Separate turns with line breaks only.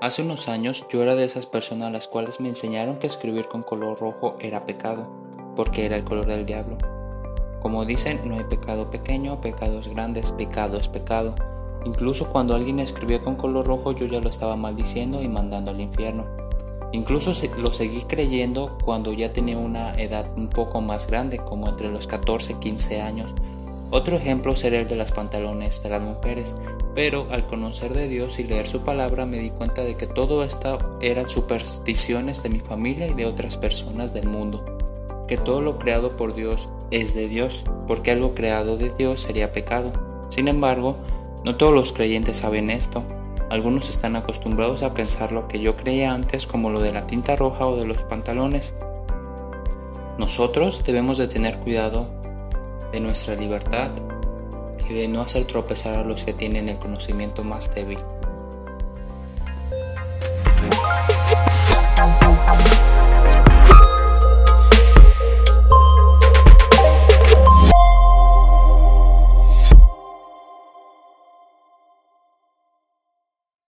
Hace unos años yo era de esas personas a las cuales me enseñaron que escribir con color rojo era pecado, porque era el color del diablo. Como dicen, no hay pecado pequeño, pecados grandes, pecado es pecado. Incluso cuando alguien escribía con color rojo yo ya lo estaba maldiciendo y mandando al infierno. Incluso lo seguí creyendo cuando ya tenía una edad un poco más grande, como entre los 14 y 15 años, otro ejemplo sería el de las pantalones de las mujeres, pero al conocer de Dios y leer su palabra me di cuenta de que todo esto eran supersticiones de mi familia y de otras personas del mundo, que todo lo creado por Dios es de Dios, porque algo creado de Dios sería pecado. Sin embargo, no todos los creyentes saben esto. Algunos están acostumbrados a pensar lo que yo creía antes como lo de la tinta roja o de los pantalones. Nosotros debemos de tener cuidado de nuestra libertad y de no hacer tropezar a los que tienen el conocimiento más débil.